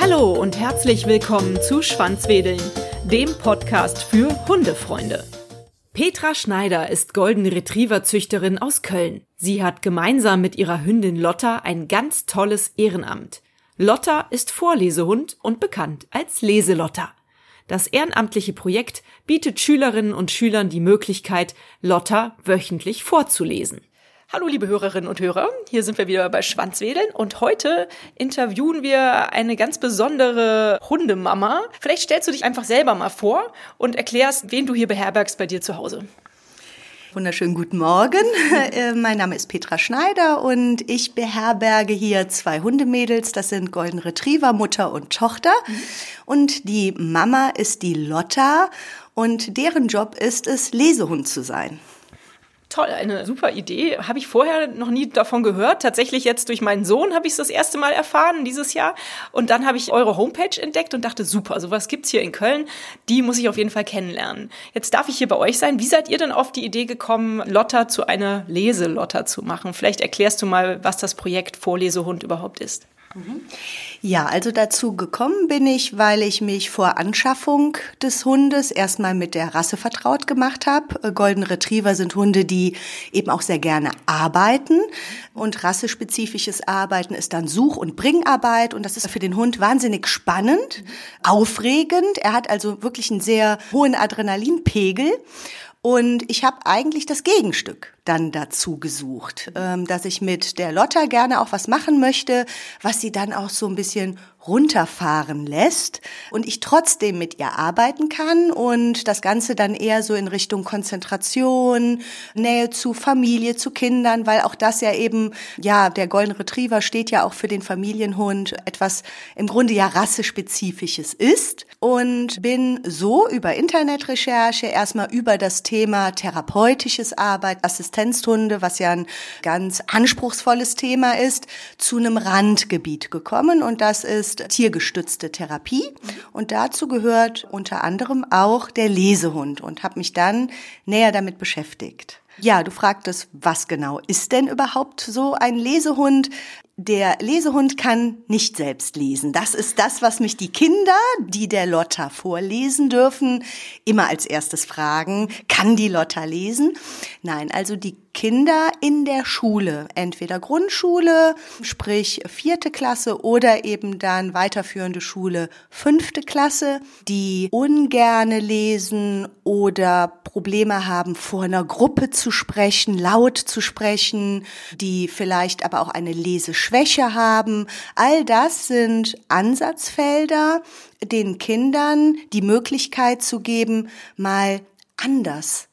Hallo und herzlich willkommen zu Schwanzwedeln, dem Podcast für Hundefreunde. Petra Schneider ist Golden Retriever Züchterin aus Köln. Sie hat gemeinsam mit ihrer Hündin Lotta ein ganz tolles Ehrenamt. Lotta ist Vorlesehund und bekannt als Leselotta. Das ehrenamtliche Projekt bietet Schülerinnen und Schülern die Möglichkeit, Lotta wöchentlich vorzulesen. Hallo liebe Hörerinnen und Hörer, hier sind wir wieder bei Schwanzwedeln und heute interviewen wir eine ganz besondere Hundemama. Vielleicht stellst du dich einfach selber mal vor und erklärst, wen du hier beherbergst bei dir zu Hause. Wunderschönen guten Morgen. Äh, mein Name ist Petra Schneider und ich beherberge hier zwei Hundemädels. Das sind Golden Retriever, Mutter und Tochter. Und die Mama ist die Lotta und deren Job ist es, Lesehund zu sein. Toll, eine super Idee. Habe ich vorher noch nie davon gehört. Tatsächlich jetzt durch meinen Sohn habe ich es das erste Mal erfahren dieses Jahr. Und dann habe ich eure Homepage entdeckt und dachte, super, sowas gibt's hier in Köln. Die muss ich auf jeden Fall kennenlernen. Jetzt darf ich hier bei euch sein. Wie seid ihr denn auf die Idee gekommen, Lotta zu einer Leselotta zu machen? Vielleicht erklärst du mal, was das Projekt Vorlesehund überhaupt ist. Ja, also dazu gekommen bin ich, weil ich mich vor Anschaffung des Hundes erstmal mit der Rasse vertraut gemacht habe. Golden Retriever sind Hunde, die eben auch sehr gerne arbeiten. Und rassespezifisches Arbeiten ist dann Such- und Bringarbeit. Und das ist für den Hund wahnsinnig spannend, aufregend. Er hat also wirklich einen sehr hohen Adrenalinpegel. Und ich habe eigentlich das Gegenstück dann dazu gesucht, ähm, dass ich mit der Lotta gerne auch was machen möchte, was sie dann auch so ein bisschen runterfahren lässt und ich trotzdem mit ihr arbeiten kann und das Ganze dann eher so in Richtung Konzentration, Nähe zu Familie, zu Kindern, weil auch das ja eben, ja, der Golden Retriever steht ja auch für den Familienhund, etwas im Grunde ja rassespezifisches ist und bin so über Internetrecherche erstmal über das Thema therapeutisches Arbeit, Assistenzhunde, was ja ein ganz anspruchsvolles Thema ist, zu einem Randgebiet gekommen und das ist tiergestützte Therapie und dazu gehört unter anderem auch der Lesehund und habe mich dann näher damit beschäftigt. Ja, du fragtest, was genau ist denn überhaupt so ein Lesehund? Der Lesehund kann nicht selbst lesen. Das ist das, was mich die Kinder, die der Lotta vorlesen dürfen, immer als erstes fragen. Kann die Lotta lesen? Nein, also die Kinder in der Schule, entweder Grundschule, sprich vierte Klasse oder eben dann weiterführende Schule, fünfte Klasse, die ungerne lesen oder Probleme haben, vor einer Gruppe zu sprechen, laut zu sprechen, die vielleicht aber auch eine Leseschwäche haben. All das sind Ansatzfelder, den Kindern die Möglichkeit zu geben, mal anders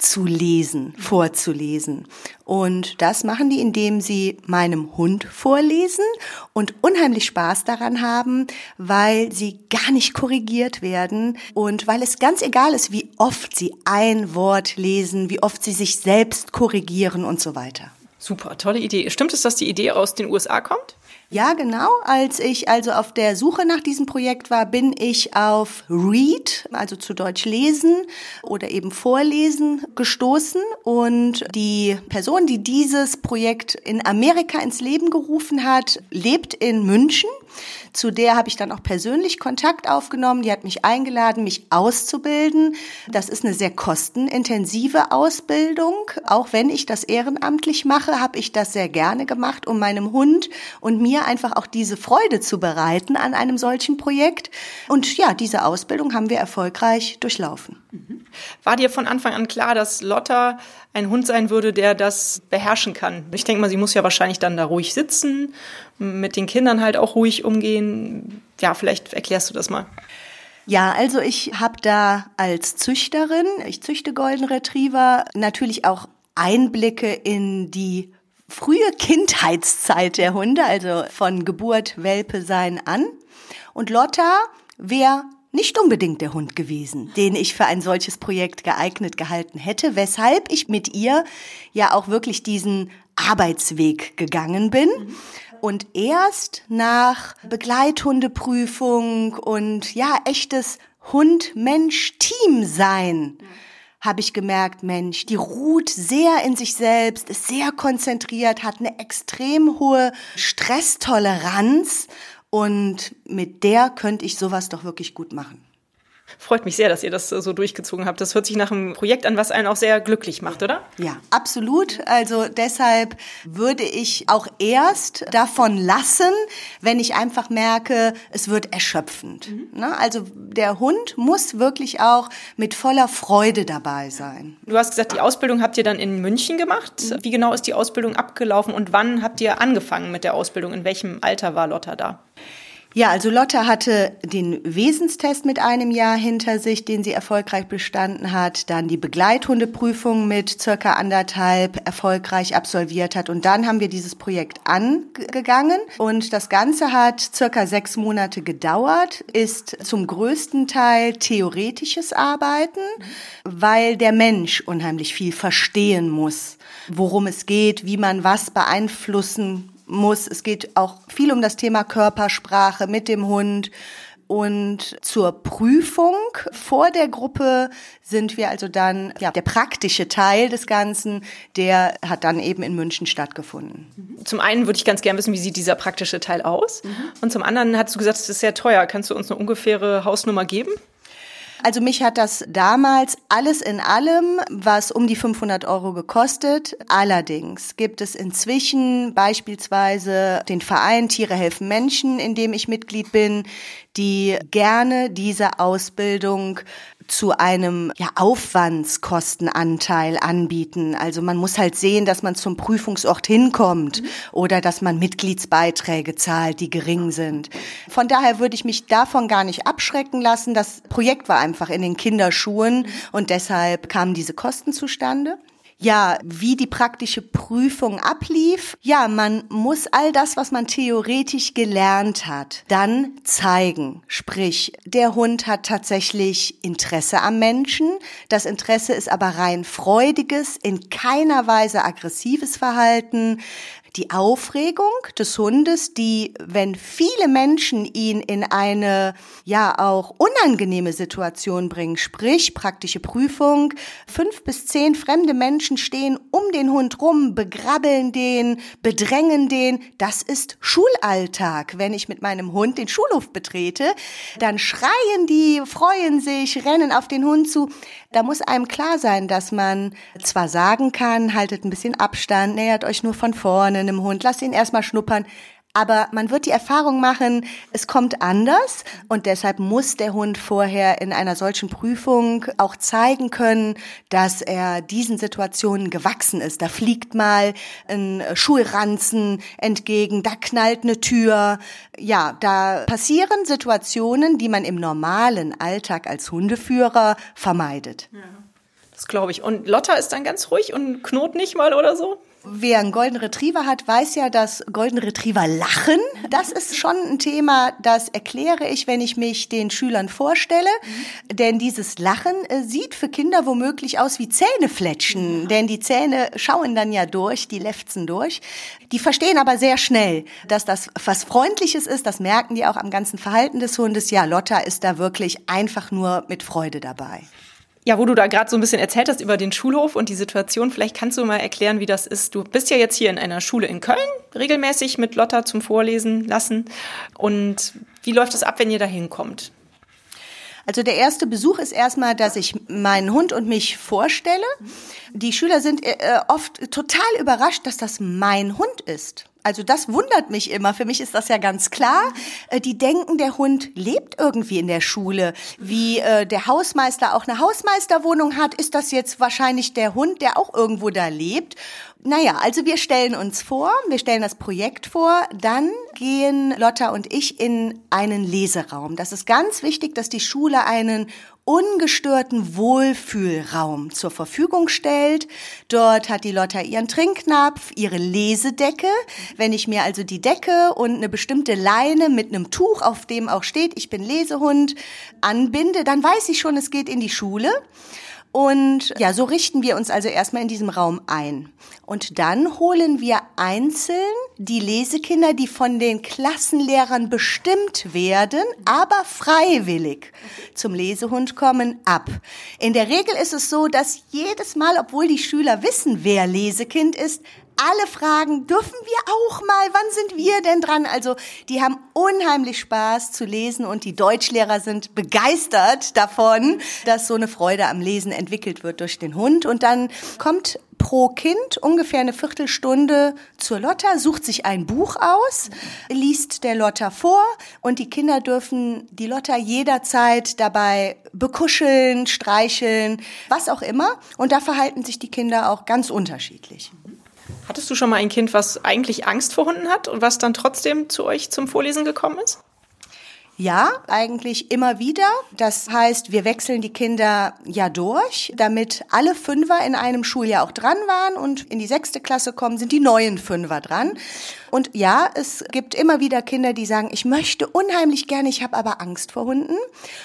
zu lesen, vorzulesen. Und das machen die, indem sie meinem Hund vorlesen und unheimlich Spaß daran haben, weil sie gar nicht korrigiert werden und weil es ganz egal ist, wie oft sie ein Wort lesen, wie oft sie sich selbst korrigieren und so weiter. Super, tolle Idee. Stimmt es, dass die Idee aus den USA kommt? Ja, genau. Als ich also auf der Suche nach diesem Projekt war, bin ich auf Read, also zu Deutsch lesen oder eben vorlesen gestoßen. Und die Person, die dieses Projekt in Amerika ins Leben gerufen hat, lebt in München. Zu der habe ich dann auch persönlich Kontakt aufgenommen. Die hat mich eingeladen, mich auszubilden. Das ist eine sehr kostenintensive Ausbildung. Auch wenn ich das ehrenamtlich mache, habe ich das sehr gerne gemacht, um meinem Hund und mir einfach auch diese Freude zu bereiten an einem solchen Projekt. Und ja, diese Ausbildung haben wir erfolgreich durchlaufen. War dir von Anfang an klar, dass Lotta ein Hund sein würde, der das beherrschen kann? Ich denke mal, sie muss ja wahrscheinlich dann da ruhig sitzen, mit den Kindern halt auch ruhig umgehen. Ja, vielleicht erklärst du das mal. Ja, also ich habe da als Züchterin, ich züchte Golden Retriever, natürlich auch Einblicke in die frühe Kindheitszeit der Hunde, also von Geburt, Welpe sein an. Und Lotta wäre nicht unbedingt der Hund gewesen, den ich für ein solches Projekt geeignet gehalten hätte, weshalb ich mit ihr ja auch wirklich diesen Arbeitsweg gegangen bin. Und erst nach Begleithundeprüfung und ja, echtes Hund-Mensch-Team sein habe ich gemerkt, Mensch, die ruht sehr in sich selbst, ist sehr konzentriert, hat eine extrem hohe Stresstoleranz und mit der könnte ich sowas doch wirklich gut machen. Freut mich sehr, dass ihr das so durchgezogen habt. Das hört sich nach einem Projekt an, was einen auch sehr glücklich macht, oder? Ja, absolut. Also deshalb würde ich auch erst davon lassen, wenn ich einfach merke, es wird erschöpfend. Mhm. Also der Hund muss wirklich auch mit voller Freude dabei sein. Du hast gesagt, die Ausbildung habt ihr dann in München gemacht. Mhm. Wie genau ist die Ausbildung abgelaufen und wann habt ihr angefangen mit der Ausbildung? In welchem Alter war Lotta da? Ja, also Lotte hatte den Wesenstest mit einem Jahr hinter sich, den sie erfolgreich bestanden hat, dann die Begleithundeprüfung mit circa anderthalb erfolgreich absolviert hat und dann haben wir dieses Projekt angegangen. Und das Ganze hat circa sechs Monate gedauert, ist zum größten Teil theoretisches Arbeiten, weil der Mensch unheimlich viel verstehen muss, worum es geht, wie man was beeinflussen muss. Es geht auch viel um das Thema Körpersprache mit dem Hund. Und zur Prüfung vor der Gruppe sind wir also dann, ja, der praktische Teil des Ganzen, der hat dann eben in München stattgefunden. Zum einen würde ich ganz gerne wissen, wie sieht dieser praktische Teil aus? Mhm. Und zum anderen hast du gesagt, es ist sehr teuer. Kannst du uns eine ungefähre Hausnummer geben? Also mich hat das damals alles in allem, was um die 500 Euro gekostet. Allerdings gibt es inzwischen beispielsweise den Verein Tiere helfen Menschen, in dem ich Mitglied bin, die gerne diese Ausbildung zu einem ja, Aufwandskostenanteil anbieten. Also man muss halt sehen, dass man zum Prüfungsort hinkommt mhm. oder dass man Mitgliedsbeiträge zahlt, die gering sind. Von daher würde ich mich davon gar nicht abschrecken lassen. Das Projekt war einfach in den Kinderschuhen und deshalb kamen diese Kosten zustande. Ja, wie die praktische Prüfung ablief. Ja, man muss all das, was man theoretisch gelernt hat, dann zeigen. Sprich, der Hund hat tatsächlich Interesse am Menschen. Das Interesse ist aber rein freudiges, in keiner Weise aggressives Verhalten die Aufregung des Hundes, die, wenn viele Menschen ihn in eine ja auch unangenehme Situation bringen, sprich praktische Prüfung, fünf bis zehn fremde Menschen stehen um den Hund rum, begrabbeln den, bedrängen den, das ist Schulalltag. Wenn ich mit meinem Hund den Schulhof betrete, dann schreien die, freuen sich, rennen auf den Hund zu. Da muss einem klar sein, dass man zwar sagen kann, haltet ein bisschen Abstand, nähert euch nur von vorne einem Hund, lasst ihn erstmal schnuppern, aber man wird die Erfahrung machen, es kommt anders und deshalb muss der Hund vorher in einer solchen Prüfung auch zeigen können, dass er diesen Situationen gewachsen ist. Da fliegt mal ein Schulranzen entgegen, da knallt eine Tür. Ja, da passieren Situationen, die man im normalen Alltag als Hundeführer vermeidet. Ja. Das glaube ich. Und Lotta ist dann ganz ruhig und knurrt nicht mal oder so? Wer einen Golden Retriever hat, weiß ja, dass Golden Retriever lachen. Das ist schon ein Thema, das erkläre ich, wenn ich mich den Schülern vorstelle. Mhm. Denn dieses Lachen äh, sieht für Kinder womöglich aus wie Zähnefletschen. Mhm. Denn die Zähne schauen dann ja durch, die lefzen durch. Die verstehen aber sehr schnell, dass das was Freundliches ist. Das merken die auch am ganzen Verhalten des Hundes. Ja, Lotta ist da wirklich einfach nur mit Freude dabei. Ja, wo du da gerade so ein bisschen erzählt hast über den Schulhof und die Situation, vielleicht kannst du mal erklären, wie das ist. Du bist ja jetzt hier in einer Schule in Köln, regelmäßig mit Lotta zum Vorlesen lassen. Und wie läuft es ab, wenn ihr da hinkommt? Also der erste Besuch ist erstmal, dass ich meinen Hund und mich vorstelle. Die Schüler sind äh, oft total überrascht, dass das mein Hund ist. Also das wundert mich immer. Für mich ist das ja ganz klar. Äh, die denken, der Hund lebt irgendwie in der Schule. Wie äh, der Hausmeister auch eine Hausmeisterwohnung hat, ist das jetzt wahrscheinlich der Hund, der auch irgendwo da lebt. Naja, also wir stellen uns vor, wir stellen das Projekt vor, dann gehen Lotta und ich in einen Leseraum. Das ist ganz wichtig, dass die Schule einen ungestörten Wohlfühlraum zur Verfügung stellt. Dort hat die Lotta ihren Trinknapf, ihre Lesedecke. Wenn ich mir also die Decke und eine bestimmte Leine mit einem Tuch, auf dem auch steht, ich bin Lesehund, anbinde, dann weiß ich schon, es geht in die Schule. Und ja, so richten wir uns also erstmal in diesem Raum ein. Und dann holen wir einzeln die Lesekinder, die von den Klassenlehrern bestimmt werden, aber freiwillig zum Lesehund kommen, ab. In der Regel ist es so, dass jedes Mal, obwohl die Schüler wissen, wer Lesekind ist, alle fragen, dürfen wir auch mal, wann sind wir denn dran? Also die haben unheimlich Spaß zu lesen und die Deutschlehrer sind begeistert davon, dass so eine Freude am Lesen entwickelt wird durch den Hund. Und dann kommt pro Kind ungefähr eine Viertelstunde zur Lotta, sucht sich ein Buch aus, liest der Lotta vor und die Kinder dürfen die Lotta jederzeit dabei bekuscheln, streicheln, was auch immer. Und da verhalten sich die Kinder auch ganz unterschiedlich. Hattest du schon mal ein Kind, was eigentlich Angst vor Hunden hat und was dann trotzdem zu euch zum Vorlesen gekommen ist? Ja, eigentlich immer wieder. Das heißt, wir wechseln die Kinder ja durch, damit alle Fünfer in einem Schuljahr auch dran waren und in die sechste Klasse kommen, sind die neuen Fünfer dran. Und ja, es gibt immer wieder Kinder, die sagen, ich möchte unheimlich gerne, ich habe aber Angst vor Hunden.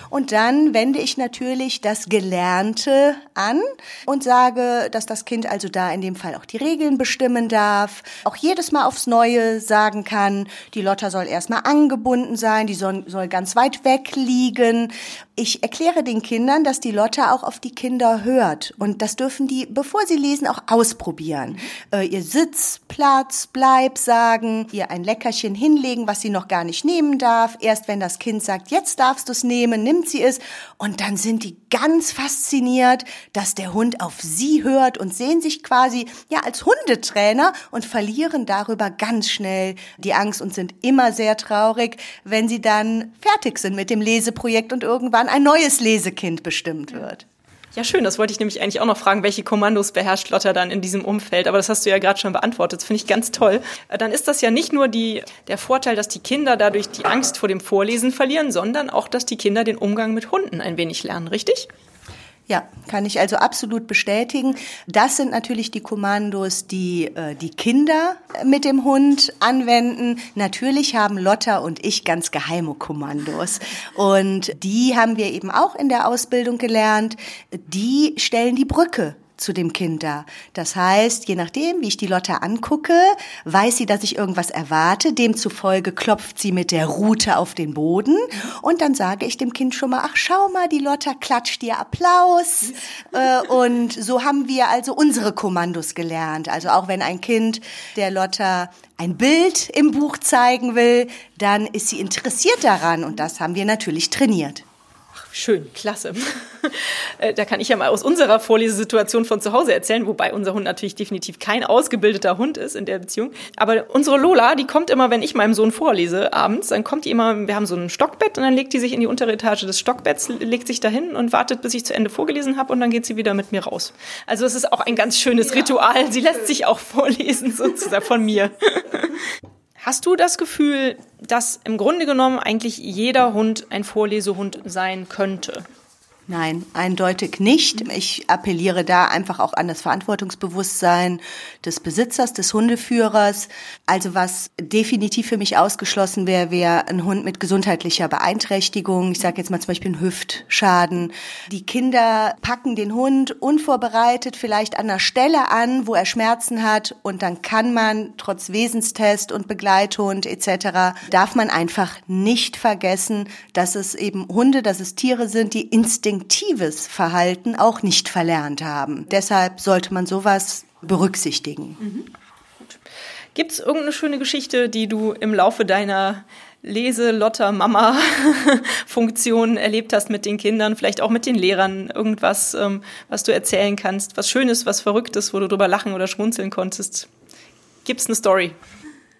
Und dann wende ich natürlich das Gelernte an und sage, dass das Kind also da in dem Fall auch die Regeln bestimmen darf, auch jedes Mal aufs Neue sagen kann, die Lotta soll erstmal angebunden sein, die soll, ganz weit weg liegen. Ich erkläre den Kindern, dass die Lotta auch auf die Kinder hört. Und das dürfen die, bevor sie lesen, auch ausprobieren. Äh, ihr Sitz, Platz, Bleib sagen, sagen, ihr ein Leckerchen hinlegen, was sie noch gar nicht nehmen darf. Erst wenn das Kind sagt, jetzt darfst du es nehmen, nimmt sie es. Und dann sind die ganz fasziniert, dass der Hund auf sie hört und sehen sich quasi ja als Hundetrainer und verlieren darüber ganz schnell die Angst und sind immer sehr traurig, wenn sie dann fertig sind mit dem Leseprojekt und irgendwann ein neues Lesekind bestimmt wird. Ja, schön. Das wollte ich nämlich eigentlich auch noch fragen, welche Kommandos beherrscht Lotta dann in diesem Umfeld. Aber das hast du ja gerade schon beantwortet. Das finde ich ganz toll. Äh, dann ist das ja nicht nur die, der Vorteil, dass die Kinder dadurch die Angst vor dem Vorlesen verlieren, sondern auch, dass die Kinder den Umgang mit Hunden ein wenig lernen, richtig? Ja, kann ich also absolut bestätigen. Das sind natürlich die Kommandos, die äh, die Kinder mit dem Hund anwenden. Natürlich haben Lotta und ich ganz geheime Kommandos. Und die haben wir eben auch in der Ausbildung gelernt. Die stellen die Brücke zu dem Kind da. Das heißt, je nachdem, wie ich die Lotte angucke, weiß sie, dass ich irgendwas erwarte. Demzufolge klopft sie mit der Rute auf den Boden. Und dann sage ich dem Kind schon mal, ach, schau mal, die Lotta klatscht dir Applaus. Äh, und so haben wir also unsere Kommandos gelernt. Also auch wenn ein Kind der Lotta ein Bild im Buch zeigen will, dann ist sie interessiert daran. Und das haben wir natürlich trainiert. Schön, klasse. Äh, da kann ich ja mal aus unserer Vorlesesituation von zu Hause erzählen, wobei unser Hund natürlich definitiv kein ausgebildeter Hund ist in der Beziehung. Aber unsere Lola, die kommt immer, wenn ich meinem Sohn vorlese abends, dann kommt die immer, wir haben so ein Stockbett und dann legt die sich in die untere Etage des Stockbetts, legt sich dahin und wartet, bis ich zu Ende vorgelesen habe und dann geht sie wieder mit mir raus. Also es ist auch ein ganz schönes ja. Ritual. Sie lässt sich auch vorlesen sozusagen von mir. Hast du das Gefühl, dass im Grunde genommen eigentlich jeder Hund ein Vorlesehund sein könnte? Nein, eindeutig nicht. Ich appelliere da einfach auch an das Verantwortungsbewusstsein des Besitzers, des Hundeführers. Also was definitiv für mich ausgeschlossen wäre, wäre ein Hund mit gesundheitlicher Beeinträchtigung. Ich sage jetzt mal zum Beispiel ein Hüftschaden. Die Kinder packen den Hund unvorbereitet vielleicht an einer Stelle an, wo er Schmerzen hat und dann kann man trotz Wesenstest und Begleithund etc. darf man einfach nicht vergessen, dass es eben Hunde, dass es Tiere sind, die instinktiv instinktives Verhalten auch nicht verlernt haben. Deshalb sollte man sowas berücksichtigen. Mhm. Gibt es irgendeine schöne Geschichte, die du im Laufe deiner Lese, Lotter, Mama Funktion erlebt hast mit den Kindern, vielleicht auch mit den Lehrern, irgendwas, ähm, was du erzählen kannst, was Schönes, was Verrücktes, wo du drüber lachen oder schmunzeln konntest. Gibt es eine Story?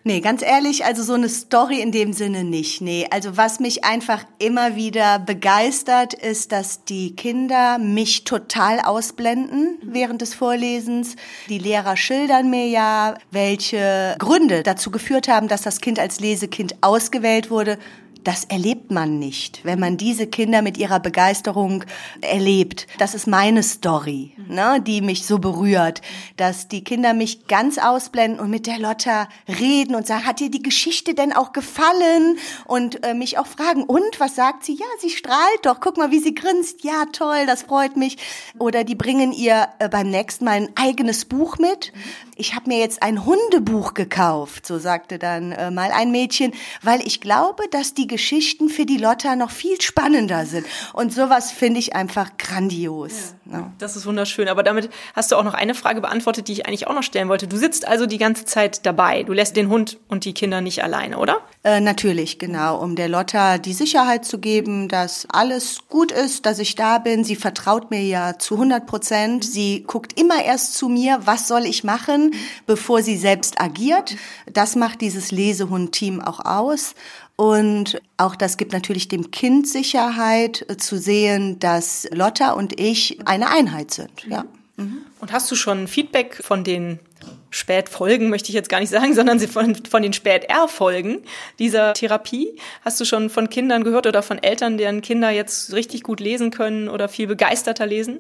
Nee, ganz ehrlich, also so eine Story in dem Sinne nicht. Nee, also was mich einfach immer wieder begeistert, ist, dass die Kinder mich total ausblenden während des Vorlesens. Die Lehrer schildern mir ja, welche Gründe dazu geführt haben, dass das Kind als Lesekind ausgewählt wurde das erlebt man nicht, wenn man diese Kinder mit ihrer Begeisterung erlebt. Das ist meine Story, ne, die mich so berührt, dass die Kinder mich ganz ausblenden und mit der Lotta reden und sagen, hat dir die Geschichte denn auch gefallen? Und äh, mich auch fragen, und was sagt sie? Ja, sie strahlt doch, guck mal, wie sie grinst. Ja, toll, das freut mich. Oder die bringen ihr äh, beim nächsten Mal ein eigenes Buch mit. Ich habe mir jetzt ein Hundebuch gekauft, so sagte dann äh, mal ein Mädchen, weil ich glaube, dass die Geschichten für die Lotta noch viel spannender sind. Und sowas finde ich einfach grandios. Ja, ja. Das ist wunderschön. Aber damit hast du auch noch eine Frage beantwortet, die ich eigentlich auch noch stellen wollte. Du sitzt also die ganze Zeit dabei. Du lässt den Hund und die Kinder nicht alleine, oder? Äh, natürlich, genau. Um der Lotta die Sicherheit zu geben, dass alles gut ist, dass ich da bin. Sie vertraut mir ja zu 100 Prozent. Sie guckt immer erst zu mir, was soll ich machen? bevor sie selbst agiert. Das macht dieses Lesehund-Team auch aus. Und auch das gibt natürlich dem Kind Sicherheit äh, zu sehen, dass Lotta und ich eine Einheit sind. Ja. Mhm. Und hast du schon Feedback von den Spätfolgen, möchte ich jetzt gar nicht sagen, sondern von, von den Spät-R-Folgen dieser Therapie? Hast du schon von Kindern gehört oder von Eltern, deren Kinder jetzt richtig gut lesen können oder viel begeisterter lesen?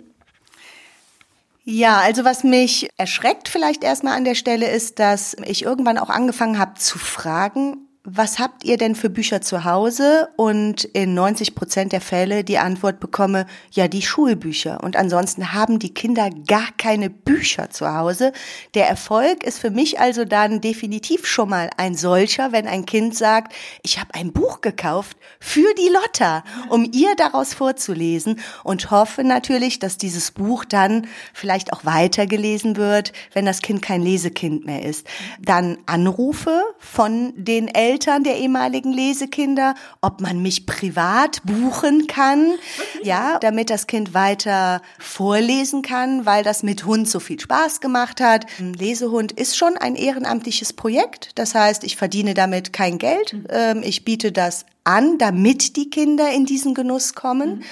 Ja, also was mich erschreckt vielleicht erstmal an der Stelle ist, dass ich irgendwann auch angefangen habe zu fragen, was habt ihr denn für Bücher zu Hause? Und in 90 Prozent der Fälle die Antwort bekomme, ja, die Schulbücher. Und ansonsten haben die Kinder gar keine Bücher zu Hause. Der Erfolg ist für mich also dann definitiv schon mal ein solcher, wenn ein Kind sagt, ich habe ein Buch gekauft für die Lotta, um ihr daraus vorzulesen und hoffe natürlich, dass dieses Buch dann vielleicht auch weitergelesen wird, wenn das Kind kein Lesekind mehr ist. Dann Anrufe von den Eltern, Eltern der ehemaligen Lesekinder, ob man mich privat buchen kann, ja, damit das Kind weiter vorlesen kann, weil das mit Hund so viel Spaß gemacht hat. Ein Lesehund ist schon ein ehrenamtliches Projekt. Das heißt, ich verdiene damit kein Geld. Ähm, ich biete das an, damit die Kinder in diesen Genuss kommen. Mhm.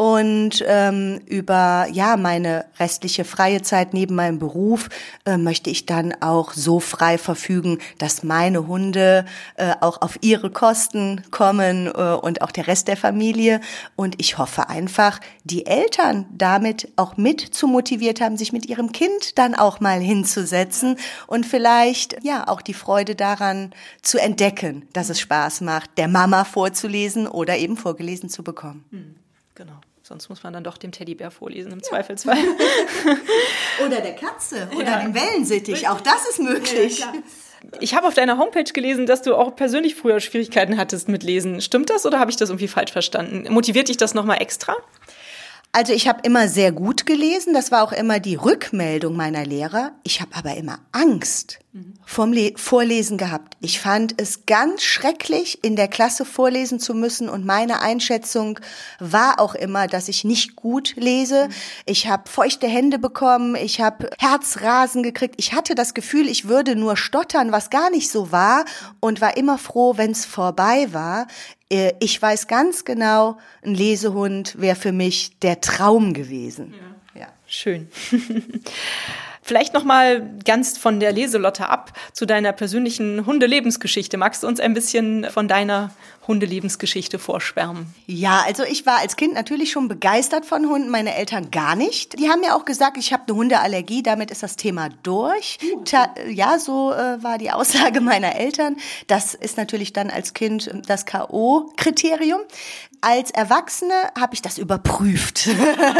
Und ähm, über ja meine restliche freie Zeit neben meinem Beruf äh, möchte ich dann auch so frei verfügen, dass meine Hunde äh, auch auf ihre Kosten kommen äh, und auch der Rest der Familie. Und ich hoffe einfach, die Eltern damit auch mit zu motiviert haben, sich mit ihrem Kind dann auch mal hinzusetzen und vielleicht ja auch die Freude daran zu entdecken, dass es Spaß macht, der Mama vorzulesen oder eben vorgelesen zu bekommen. Hm, genau. Sonst muss man dann doch dem Teddybär vorlesen, im ja. Zweifelsfall. oder der Katze oder ja. dem Wellensittich. Auch das ist möglich. Ja, ich habe auf deiner Homepage gelesen, dass du auch persönlich früher Schwierigkeiten hattest mit Lesen. Stimmt das oder habe ich das irgendwie falsch verstanden? Motiviert dich das nochmal extra? Also ich habe immer sehr gut gelesen, das war auch immer die Rückmeldung meiner Lehrer. Ich habe aber immer Angst vom Le Vorlesen gehabt. Ich fand es ganz schrecklich, in der Klasse vorlesen zu müssen und meine Einschätzung war auch immer, dass ich nicht gut lese. Ich habe feuchte Hände bekommen, ich habe Herzrasen gekriegt. Ich hatte das Gefühl, ich würde nur stottern, was gar nicht so war und war immer froh, wenn es vorbei war. Äh, ich weiß ganz genau, ein Lesehund wäre für mich der Traum gewesen. Ja, ja. schön. Vielleicht noch mal ganz von der Leselotte ab zu deiner persönlichen Hundelebensgeschichte. Magst du uns ein bisschen von deiner Hundelebensgeschichte vorschwärmen? Ja, also ich war als Kind natürlich schon begeistert von Hunden, meine Eltern gar nicht. Die haben mir auch gesagt, ich habe eine Hundeallergie, damit ist das Thema durch. Ta ja, so äh, war die Aussage meiner Eltern. Das ist natürlich dann als Kind das KO-Kriterium. Als Erwachsene habe ich das überprüft.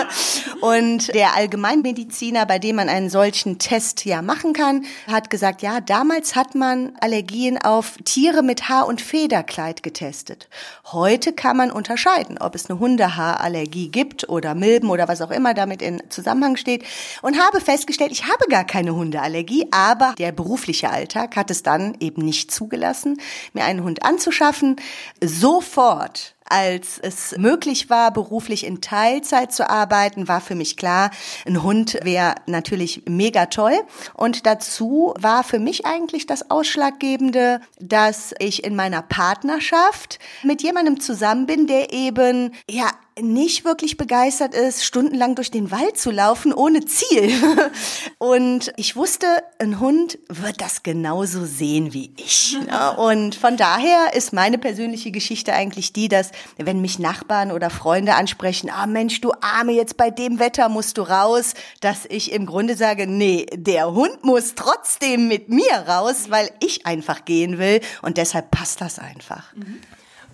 und der Allgemeinmediziner, bei dem man einen solchen Test ja machen kann, hat gesagt, ja, damals hat man Allergien auf Tiere mit Haar- und Federkleid getestet. Heute kann man unterscheiden, ob es eine Hundehaarallergie gibt oder Milben oder was auch immer damit in Zusammenhang steht und habe festgestellt, ich habe gar keine Hundeallergie, aber der berufliche Alltag hat es dann eben nicht zugelassen, mir einen Hund anzuschaffen. Sofort als es möglich war, beruflich in Teilzeit zu arbeiten, war für mich klar, ein Hund wäre natürlich mega toll. Und dazu war für mich eigentlich das Ausschlaggebende, dass ich in meiner Partnerschaft mit jemandem zusammen bin, der eben, ja, nicht wirklich begeistert ist, stundenlang durch den Wald zu laufen ohne Ziel. Und ich wusste, ein Hund wird das genauso sehen wie ich. Und von daher ist meine persönliche Geschichte eigentlich die, dass wenn mich Nachbarn oder Freunde ansprechen, ah Mensch, du Arme, jetzt bei dem Wetter musst du raus, dass ich im Grunde sage, nee, der Hund muss trotzdem mit mir raus, weil ich einfach gehen will und deshalb passt das einfach. Mhm.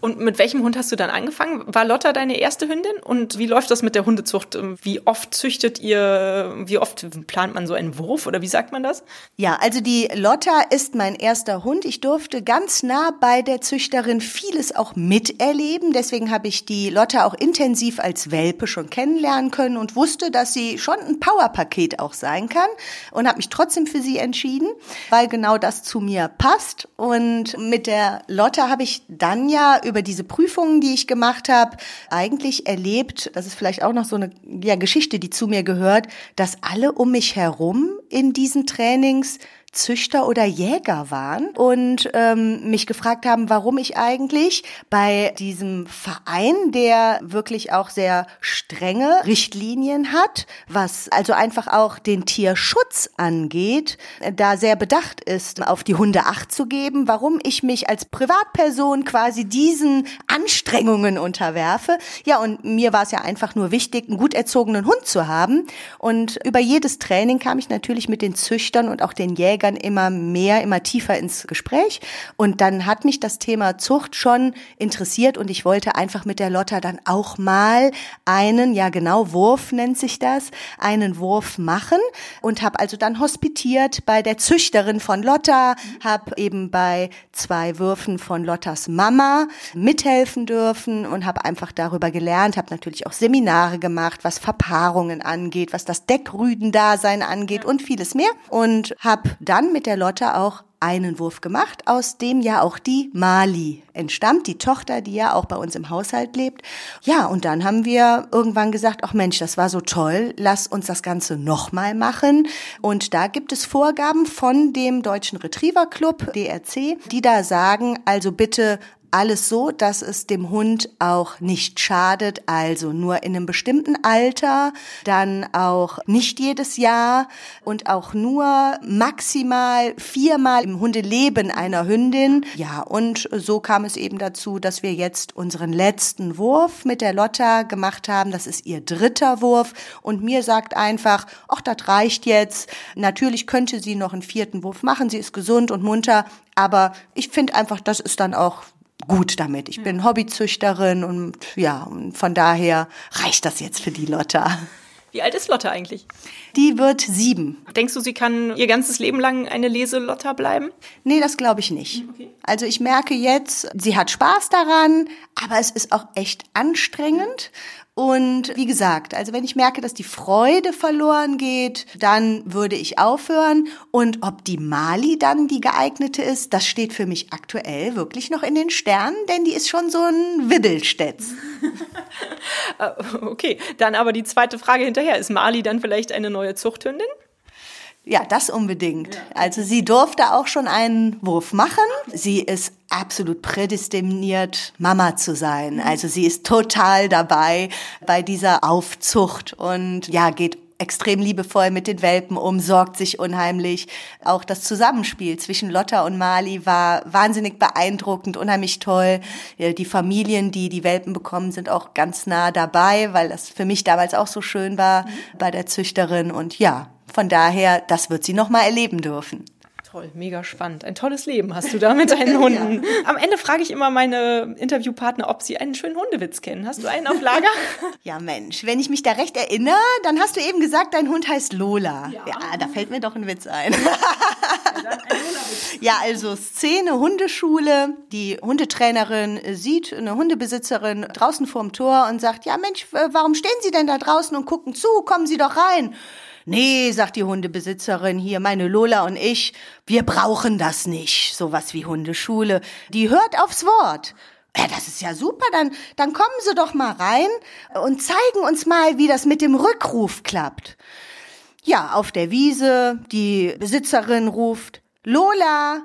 Und mit welchem Hund hast du dann angefangen? War Lotta deine erste Hündin? Und wie läuft das mit der Hundezucht? Wie oft züchtet ihr? Wie oft plant man so einen Wurf oder wie sagt man das? Ja, also die Lotta ist mein erster Hund. Ich durfte ganz nah bei der Züchterin vieles auch miterleben. Deswegen habe ich die Lotta auch intensiv als Welpe schon kennenlernen können und wusste, dass sie schon ein Powerpaket auch sein kann und habe mich trotzdem für sie entschieden, weil genau das zu mir passt. Und mit der Lotta habe ich dann ja über diese Prüfungen, die ich gemacht habe, eigentlich erlebt, das ist vielleicht auch noch so eine ja, Geschichte, die zu mir gehört, dass alle um mich herum in diesen Trainings Züchter oder Jäger waren und ähm, mich gefragt haben, warum ich eigentlich bei diesem Verein, der wirklich auch sehr strenge Richtlinien hat, was also einfach auch den Tierschutz angeht, da sehr bedacht ist, auf die Hunde acht zu geben, warum ich mich als Privatperson quasi diesen Anstrengungen unterwerfe. Ja, und mir war es ja einfach nur wichtig, einen gut erzogenen Hund zu haben. Und über jedes Training kam ich natürlich mit den Züchtern und auch den Jägern Jägern immer mehr, immer tiefer ins Gespräch. Und dann hat mich das Thema Zucht schon interessiert und ich wollte einfach mit der Lotta dann auch mal einen, ja genau, Wurf nennt sich das, einen Wurf machen und habe also dann hospitiert bei der Züchterin von Lotta, habe eben bei zwei Würfen von Lottas Mama mithelfen dürfen und habe einfach darüber gelernt, habe natürlich auch Seminare gemacht, was Verpaarungen angeht, was das Deckrüdendasein angeht und vieles mehr und habe dann mit der Lotte auch einen Wurf gemacht, aus dem ja auch die Mali entstammt, die Tochter, die ja auch bei uns im Haushalt lebt. Ja, und dann haben wir irgendwann gesagt, ach Mensch, das war so toll, lass uns das Ganze nochmal machen. Und da gibt es Vorgaben von dem Deutschen Retriever Club, DRC, die da sagen, also bitte alles so, dass es dem Hund auch nicht schadet, also nur in einem bestimmten Alter, dann auch nicht jedes Jahr und auch nur maximal viermal im Hundeleben einer Hündin. Ja, und so kam es eben dazu, dass wir jetzt unseren letzten Wurf mit der Lotta gemacht haben. Das ist ihr dritter Wurf und mir sagt einfach, ach, das reicht jetzt. Natürlich könnte sie noch einen vierten Wurf machen. Sie ist gesund und munter, aber ich finde einfach, das ist dann auch gut damit. Ich bin Hobbyzüchterin und ja, und von daher reicht das jetzt für die Lotta. Wie alt ist Lotta eigentlich? Die wird sieben. Denkst du, sie kann ihr ganzes Leben lang eine Leselotta bleiben? Nee, das glaube ich nicht. Okay. Also ich merke jetzt, sie hat Spaß daran, aber es ist auch echt anstrengend. Und wie gesagt, also wenn ich merke, dass die Freude verloren geht, dann würde ich aufhören. Und ob die Mali dann die geeignete ist, das steht für mich aktuell wirklich noch in den Sternen, denn die ist schon so ein Widdelstätz. Äh, okay, dann aber die zweite Frage hinterher. Ist Mali dann vielleicht eine neue Zuchthündin? Ja, das unbedingt. Also sie durfte auch schon einen Wurf machen. Sie ist absolut prädestiniert, Mama zu sein. Also sie ist total dabei bei dieser Aufzucht und ja, geht extrem liebevoll mit den Welpen um, sorgt sich unheimlich. Auch das Zusammenspiel zwischen Lotta und Mali war wahnsinnig beeindruckend, unheimlich toll. Die Familien, die die Welpen bekommen, sind auch ganz nah dabei, weil das für mich damals auch so schön war bei der Züchterin. Und ja, von daher, das wird sie noch mal erleben dürfen. Toll, mega spannend. Ein tolles Leben hast du da mit deinen Hunden. ja. Am Ende frage ich immer meine Interviewpartner, ob sie einen schönen Hundewitz kennen. Hast du einen auf Lager? ja, Mensch, wenn ich mich da recht erinnere, dann hast du eben gesagt, dein Hund heißt Lola. Ja, ja da fällt mir doch ein Witz ein. ja, also Szene Hundeschule. Die Hundetrainerin sieht eine Hundebesitzerin draußen vorm Tor und sagt, ja Mensch, warum stehen Sie denn da draußen und gucken zu? Kommen Sie doch rein. Nee, sagt die Hundebesitzerin hier, meine Lola und ich, wir brauchen das nicht, sowas wie Hundeschule. Die hört aufs Wort. Ja, das ist ja super, dann, dann kommen Sie doch mal rein und zeigen uns mal, wie das mit dem Rückruf klappt. Ja, auf der Wiese, die Besitzerin ruft, Lola,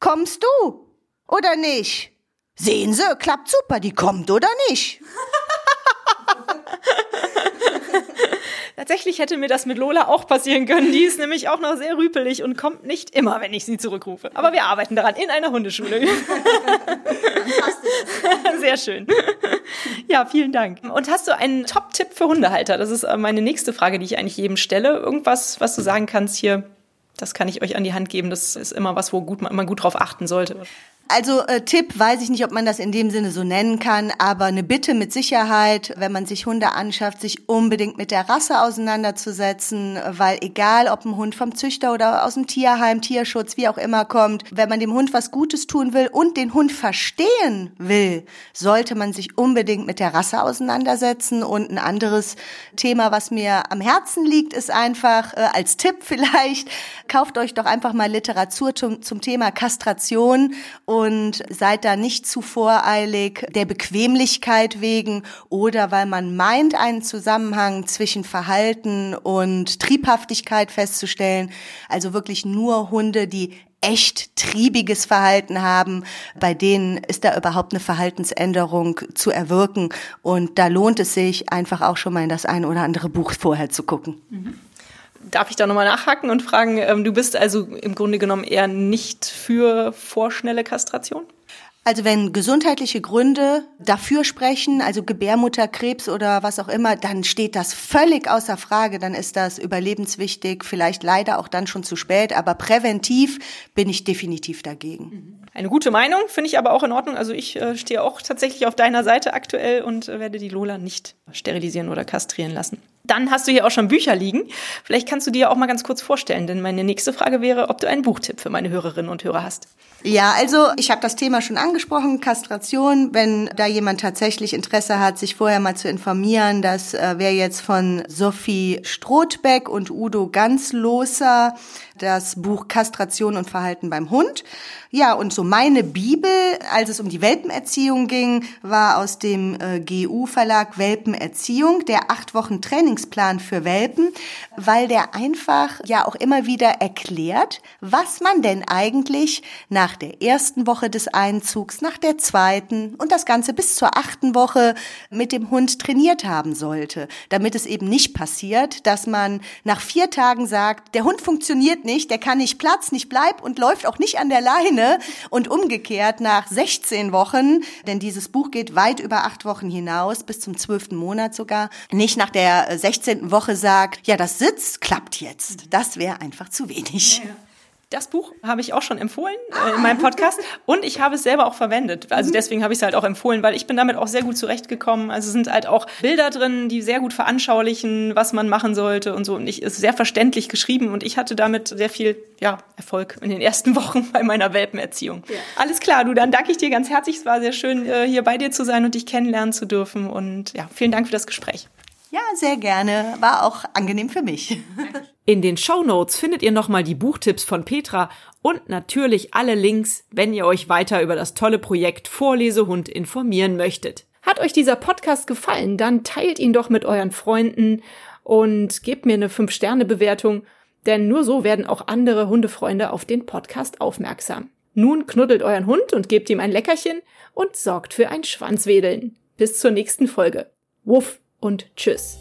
kommst du oder nicht? Sehen Sie, klappt super, die kommt oder nicht? Tatsächlich hätte mir das mit Lola auch passieren können. Die ist nämlich auch noch sehr rüpelig und kommt nicht immer, wenn ich sie zurückrufe. Aber wir arbeiten daran in einer Hundeschule. sehr schön. Ja, vielen Dank. Und hast du einen Top-Tipp für Hundehalter? Das ist äh, meine nächste Frage, die ich eigentlich jedem stelle. Irgendwas, was du sagen kannst hier, das kann ich euch an die Hand geben. Das ist immer was, wo gut, man gut drauf achten sollte. Also äh, Tipp, weiß ich nicht, ob man das in dem Sinne so nennen kann, aber eine Bitte mit Sicherheit, wenn man sich Hunde anschafft, sich unbedingt mit der Rasse auseinanderzusetzen, weil egal, ob ein Hund vom Züchter oder aus dem Tierheim, Tierschutz, wie auch immer kommt, wenn man dem Hund was Gutes tun will und den Hund verstehen will, sollte man sich unbedingt mit der Rasse auseinandersetzen. Und ein anderes Thema, was mir am Herzen liegt, ist einfach äh, als Tipp vielleicht, kauft euch doch einfach mal Literatur zum, zum Thema Kastration seid da nicht zu voreilig der Bequemlichkeit wegen oder weil man meint, einen Zusammenhang zwischen Verhalten und Triebhaftigkeit festzustellen. Also wirklich nur Hunde, die echt triebiges Verhalten haben, bei denen ist da überhaupt eine Verhaltensänderung zu erwirken. Und da lohnt es sich einfach auch schon mal in das ein oder andere Buch vorher zu gucken. Mhm. Darf ich da nochmal nachhaken und fragen, ähm, du bist also im Grunde genommen eher nicht für vorschnelle Kastration? Also wenn gesundheitliche Gründe dafür sprechen, also Gebärmutterkrebs oder was auch immer, dann steht das völlig außer Frage, dann ist das überlebenswichtig, vielleicht leider auch dann schon zu spät, aber präventiv bin ich definitiv dagegen. Eine gute Meinung, finde ich aber auch in Ordnung. Also ich äh, stehe auch tatsächlich auf deiner Seite aktuell und äh, werde die Lola nicht sterilisieren oder kastrieren lassen. Dann hast du hier auch schon Bücher liegen. Vielleicht kannst du dir auch mal ganz kurz vorstellen, denn meine nächste Frage wäre, ob du einen Buchtipp für meine Hörerinnen und Hörer hast. Ja, also ich habe das Thema schon angesprochen, Kastration. Wenn da jemand tatsächlich Interesse hat, sich vorher mal zu informieren, das äh, wäre jetzt von Sophie Strothbeck und Udo Ganzloser das Buch Kastration und Verhalten beim Hund. Ja, und so meine Bibel, als es um die Welpenerziehung ging, war aus dem äh, GU-Verlag Welpenerziehung, der acht Wochen Trainingsplan für Welpen, weil der einfach ja auch immer wieder erklärt, was man denn eigentlich nach der ersten Woche des Einzugs, nach der zweiten und das Ganze bis zur achten Woche mit dem Hund trainiert haben sollte, damit es eben nicht passiert, dass man nach vier Tagen sagt, der Hund funktioniert nicht, der kann nicht Platz, nicht bleib und läuft auch nicht an der Leine und umgekehrt nach 16 Wochen, denn dieses Buch geht weit über acht Wochen hinaus, bis zum zwölften Monat sogar, nicht nach der 16. Woche sagt, ja, das Sitz klappt jetzt. Das wäre einfach zu wenig. Ja. Das Buch habe ich auch schon empfohlen äh, in meinem Podcast und ich habe es selber auch verwendet. Also deswegen habe ich es halt auch empfohlen, weil ich bin damit auch sehr gut zurechtgekommen. Also es sind halt auch Bilder drin, die sehr gut veranschaulichen, was man machen sollte und so. Und ich ist sehr verständlich geschrieben und ich hatte damit sehr viel ja, Erfolg in den ersten Wochen bei meiner Welpenerziehung. Ja. Alles klar, du, dann danke ich dir ganz herzlich. Es war sehr schön, äh, hier bei dir zu sein und dich kennenlernen zu dürfen. Und ja, vielen Dank für das Gespräch. Ja, sehr gerne. War auch angenehm für mich. In den Show Notes findet ihr nochmal die Buchtipps von Petra und natürlich alle Links, wenn ihr euch weiter über das tolle Projekt Vorlesehund informieren möchtet. Hat euch dieser Podcast gefallen, dann teilt ihn doch mit euren Freunden und gebt mir eine 5-Sterne-Bewertung, denn nur so werden auch andere Hundefreunde auf den Podcast aufmerksam. Nun knuddelt euren Hund und gebt ihm ein Leckerchen und sorgt für ein Schwanzwedeln. Bis zur nächsten Folge. Wuff! und tschüss.